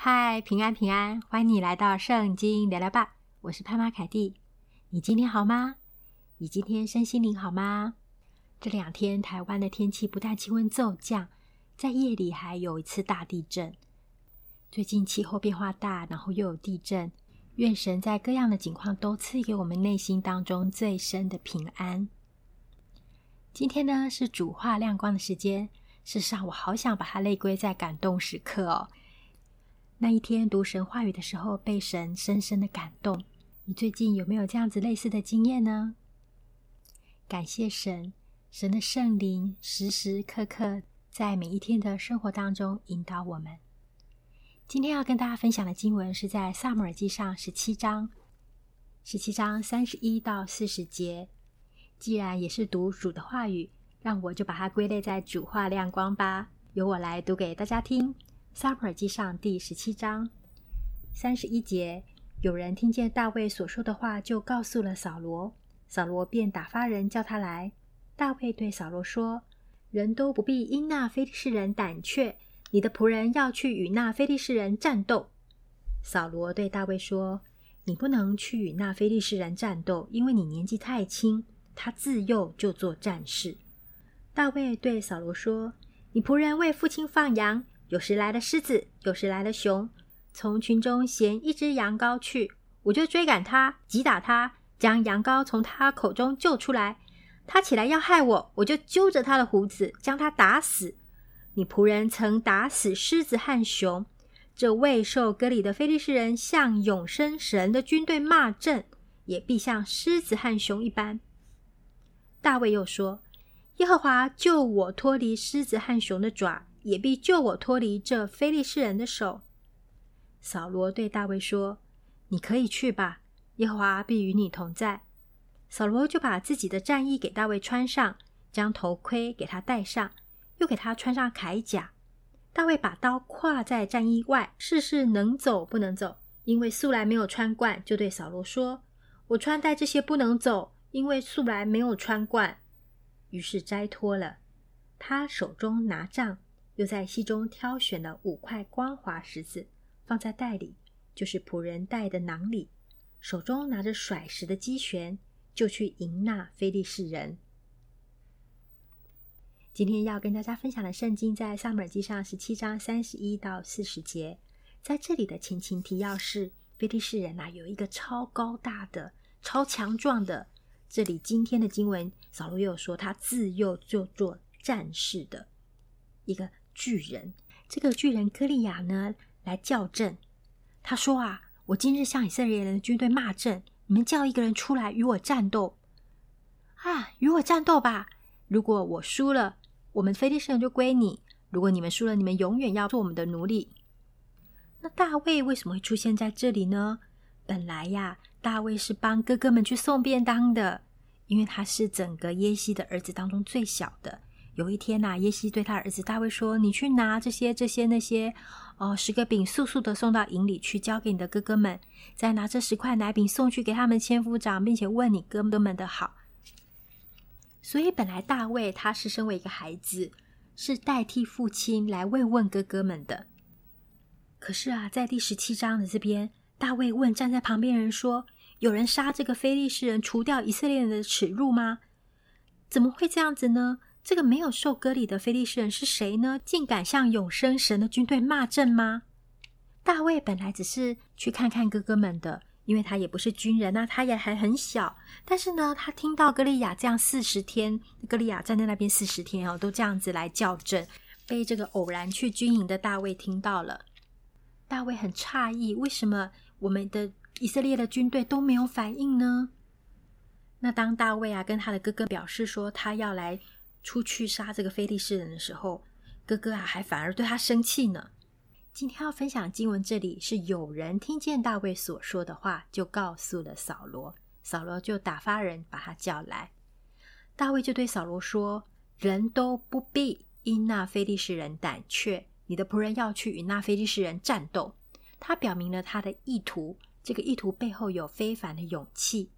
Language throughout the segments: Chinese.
嗨，平安平安，欢迎你来到圣经聊聊吧。我是潘妈凯蒂。你今天好吗？你今天身心灵好吗？这两天台湾的天气不但气温骤降，在夜里还有一次大地震。最近气候变化大，然后又有地震。愿神在各样的境况都赐给我们内心当中最深的平安。今天呢，是主话亮光的时间。事实上，我好想把它类归在感动时刻哦。那一天读神话语的时候，被神深深的感动。你最近有没有这样子类似的经验呢？感谢神，神的圣灵时时刻刻在每一天的生活当中引导我们。今天要跟大家分享的经文是在撒母耳记上十七章，十七章三十一到四十节。既然也是读主的话语，让我就把它归类在主话亮光吧。由我来读给大家听。撒母耳记上第十七章三十一节，有人听见大卫所说的话，就告诉了扫罗，扫罗便打发人叫他来。大卫对扫罗说：“人都不必因那非利士人胆怯。”你的仆人要去与那非利士人战斗。扫罗对大卫说：“你不能去与那非利士人战斗，因为你年纪太轻。他自幼就做战士。”大卫对扫罗说：“你仆人为父亲放羊，有时来了狮子，有时来了熊，从群中衔一只羊羔去，我就追赶他，击打他，将羊羔从他口中救出来。他起来要害我，我就揪着他的胡子，将他打死。”你仆人曾打死狮子和熊，这未受割礼的非利士人向永生神的军队骂阵，也必像狮子和熊一般。大卫又说：“耶和华救我脱离狮子和熊的爪，也必救我脱离这非利士人的手。”扫罗对大卫说：“你可以去吧，耶和华必与你同在。”扫罗就把自己的战衣给大卫穿上，将头盔给他戴上。又给他穿上铠甲。大卫把刀挎在战衣外，试试能走不能走，因为素来没有穿惯，就对扫罗说：“我穿戴这些不能走，因为素来没有穿惯。”于是摘脱了。他手中拿杖，又在溪中挑选了五块光滑石子，放在袋里，就是仆人带的囊里，手中拿着甩石的机旋，就去迎那非利士人。今天要跟大家分享的圣经在撒母耳记上十七章三十一到四十节，在这里的前情提要是非利士人呐、有一个超高大的、超强壮的。这里今天的经文，扫罗又说他自幼就做战士的一个巨人。这个巨人歌利亚呢，来叫阵。他说啊，我今日向以色列人的军队骂阵，你们叫一个人出来与我战斗啊，与我战斗吧。如果我输了，我们非利士人就归你。如果你们输了，你们永远要做我们的奴隶。那大卫为什么会出现在这里呢？本来呀，大卫是帮哥哥们去送便当的，因为他是整个耶西的儿子当中最小的。有一天呐，耶西对他儿子大卫说：“你去拿这些、这些、那些，哦，十个饼，速速的送到营里去，交给你的哥哥们。再拿这十块奶饼送去给他们千夫长，并且问你哥哥们的好。”所以，本来大卫他是身为一个孩子，是代替父亲来慰问哥哥们的。可是啊，在第十七章的这边，大卫问站在旁边人说：“有人杀这个非利士人，除掉以色列人的耻辱吗？怎么会这样子呢？这个没有受割礼的非利士人是谁呢？竟敢向永生神的军队骂阵吗？”大卫本来只是去看看哥哥们的。因为他也不是军人，那他也还很小。但是呢，他听到歌利亚这样四十天，歌利亚站在那边四十天哦，都这样子来叫阵，被这个偶然去军营的大卫听到了。大卫很诧异，为什么我们的以色列的军队都没有反应呢？那当大卫啊跟他的哥哥表示说他要来出去杀这个非利士人的时候，哥哥啊还反而对他生气呢。今天要分享经文，这里是有人听见大卫所说的话，就告诉了扫罗，扫罗就打发人把他叫来。大卫就对扫罗说：“人都不必因那非利士人胆怯，你的仆人要去与那非利士人战斗。”他表明了他的意图，这个意图背后有非凡的勇气。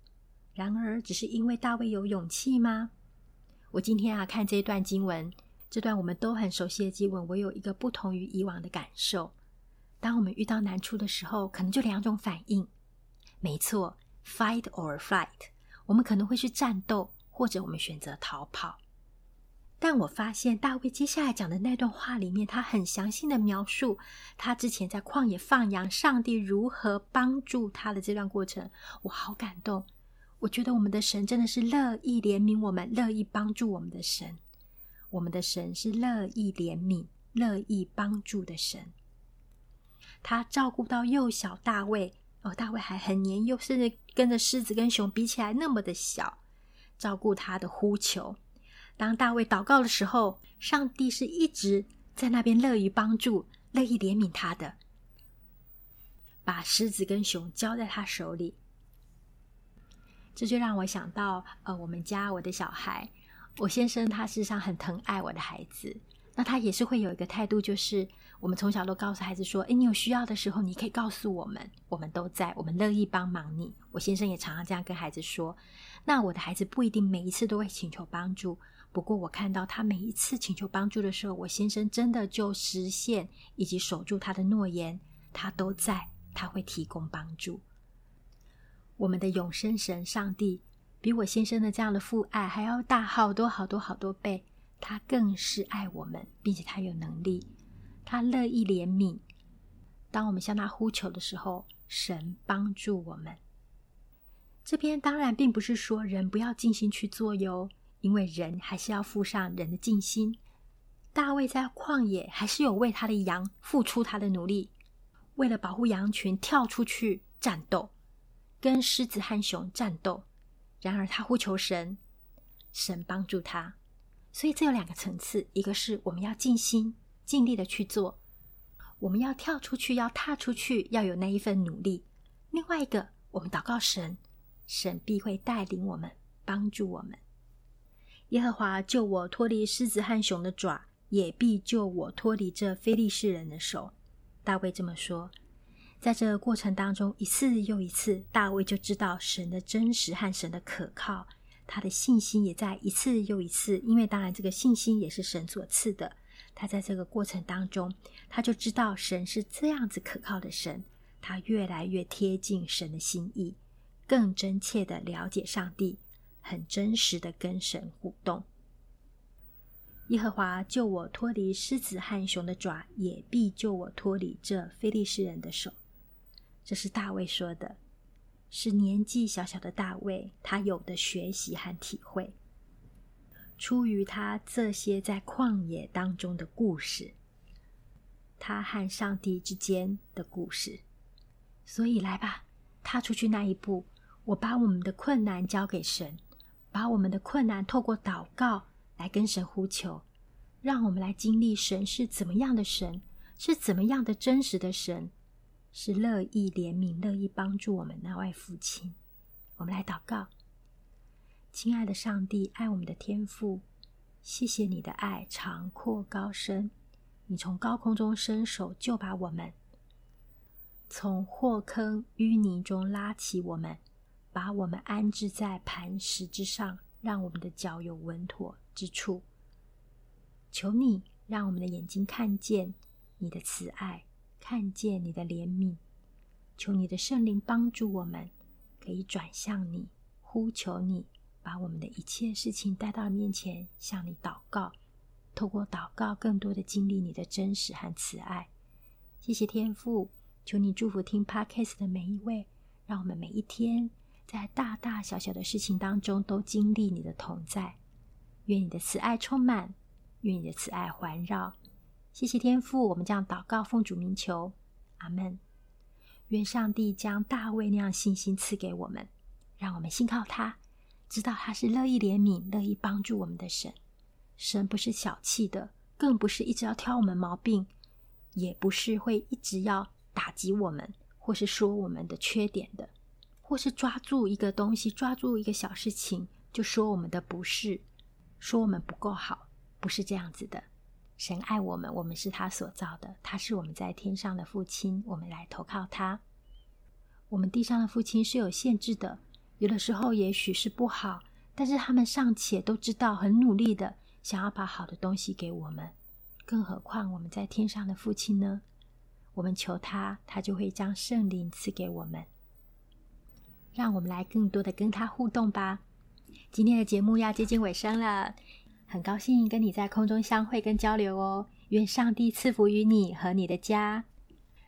然而，只是因为大卫有勇气吗？我今天啊看这一段经文。这段我们都很熟悉的经文，我有一个不同于以往的感受。当我们遇到难处的时候，可能就两种反应。没错，fight or flight，我们可能会去战斗，或者我们选择逃跑。但我发现大卫接下来讲的那段话里面，他很详细的描述他之前在旷野放羊，上帝如何帮助他的这段过程，我好感动。我觉得我们的神真的是乐意怜悯我们、乐意帮助我们的神。我们的神是乐意怜悯、乐意帮助的神。他照顾到幼小大卫，哦，大卫还很年幼，甚至跟着狮子跟熊比起来那么的小，照顾他的呼求。当大卫祷告的时候，上帝是一直在那边乐于帮助、乐意怜悯他的，把狮子跟熊交在他手里。这就让我想到，呃，我们家我的小孩，我先生他事实上很疼爱我的孩子，那他也是会有一个态度，就是我们从小都告诉孩子说：“诶，你有需要的时候，你可以告诉我们，我们都在，我们乐意帮忙你。”我先生也常常这样跟孩子说。那我的孩子不一定每一次都会请求帮助。不过，我看到他每一次请求帮助的时候，我先生真的就实现以及守住他的诺言，他都在，他会提供帮助。我们的永生神上帝比我先生的这样的父爱还要大好多好多好多倍，他更是爱我们，并且他有能力，他乐意怜悯。当我们向他呼求的时候，神帮助我们。这边当然并不是说人不要尽心去做哟。因为人还是要付上人的尽心。大卫在旷野还是有为他的羊付出他的努力，为了保护羊群跳出去战斗，跟狮子和熊战斗。然而他呼求神，神帮助他。所以这有两个层次：一个是我们要尽心尽力的去做，我们要跳出去，要踏出去，要有那一份努力；另外一个，我们祷告神，神必会带领我们，帮助我们。耶和华救我脱离狮子和熊的爪，也必救我脱离这非利士人的手。大卫这么说，在这过程当中，一次又一次，大卫就知道神的真实和神的可靠，他的信心也在一次又一次。因为当然，这个信心也是神所赐的。他在这个过程当中，他就知道神是这样子可靠的神。他越来越贴近神的心意，更真切的了解上帝。很真实的跟神互动。耶和华救我脱离狮子和熊的爪，也必救我脱离这非利士人的手。这是大卫说的，是年纪小小的大卫他有的学习和体会，出于他这些在旷野当中的故事，他和上帝之间的故事。所以来吧，踏出去那一步，我把我们的困难交给神。把我们的困难透过祷告来跟神呼求，让我们来经历神是怎么样的神，是怎么样的真实的神，是乐意怜悯、乐意帮助我们那位父亲。我们来祷告，亲爱的上帝，爱我们的天父，谢谢你的爱长阔高深，你从高空中伸手就把我们从祸坑淤泥中拉起我们。把我们安置在磐石之上，让我们的脚有稳妥之处。求你让我们的眼睛看见你的慈爱，看见你的怜悯。求你的圣灵帮助我们，可以转向你，呼求你，把我们的一切事情带到面前，向你祷告。透过祷告，更多的经历你的真实和慈爱。谢谢天父，求你祝福听 Podcast 的每一位，让我们每一天。在大大小小的事情当中，都经历你的同在。愿你的慈爱充满，愿你的慈爱环绕。谢谢天父，我们将祷告奉主名求，阿门。愿上帝将大卫那样信心赐给我们，让我们信靠他，知道他是乐意怜悯、乐意帮助我们的神。神不是小气的，更不是一直要挑我们毛病，也不是会一直要打击我们，或是说我们的缺点的。或是抓住一个东西，抓住一个小事情，就说我们的不是，说我们不够好，不是这样子的。神爱我们，我们是他所造的，他是我们在天上的父亲，我们来投靠他。我们地上的父亲是有限制的，有的时候也许是不好，但是他们尚且都知道，很努力的想要把好的东西给我们，更何况我们在天上的父亲呢？我们求他，他就会将圣灵赐给我们。让我们来更多的跟他互动吧。今天的节目要接近尾声了，很高兴跟你在空中相会跟交流哦。愿上帝赐福于你和你的家。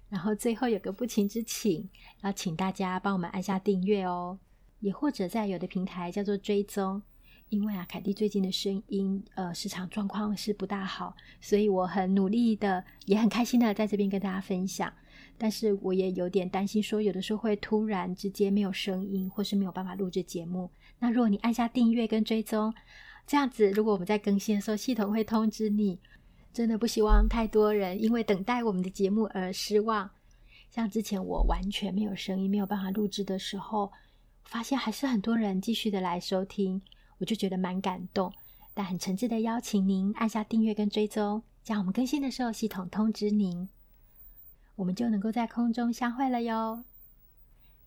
然后最后有个不情之请，要请大家帮我们按下订阅哦，也或者在有的平台叫做追踪。因为啊，凯蒂最近的声音呃市场状况是不大好，所以我很努力的，也很开心的在这边跟大家分享。但是我也有点担心，说有的时候会突然之间没有声音，或是没有办法录制节目。那如果你按下订阅跟追踪，这样子，如果我们在更新的时候，系统会通知你。真的不希望太多人因为等待我们的节目而失望。像之前我完全没有声音，没有办法录制的时候，发现还是很多人继续的来收听。我就觉得蛮感动，但很诚挚的邀请您按下订阅跟追踪，这样我们更新的时候系统通知您，我们就能够在空中相会了哟。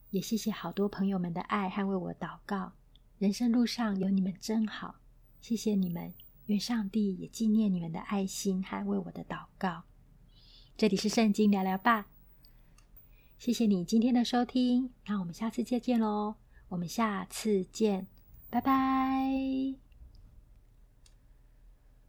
也谢谢好多朋友们的爱和为我祷告，人生路上有你们真好，谢谢你们，愿上帝也纪念你们的爱心和为我的祷告。这里是圣经聊聊吧，谢谢你今天的收听，那我们下次再见喽，我们下次见。拜拜。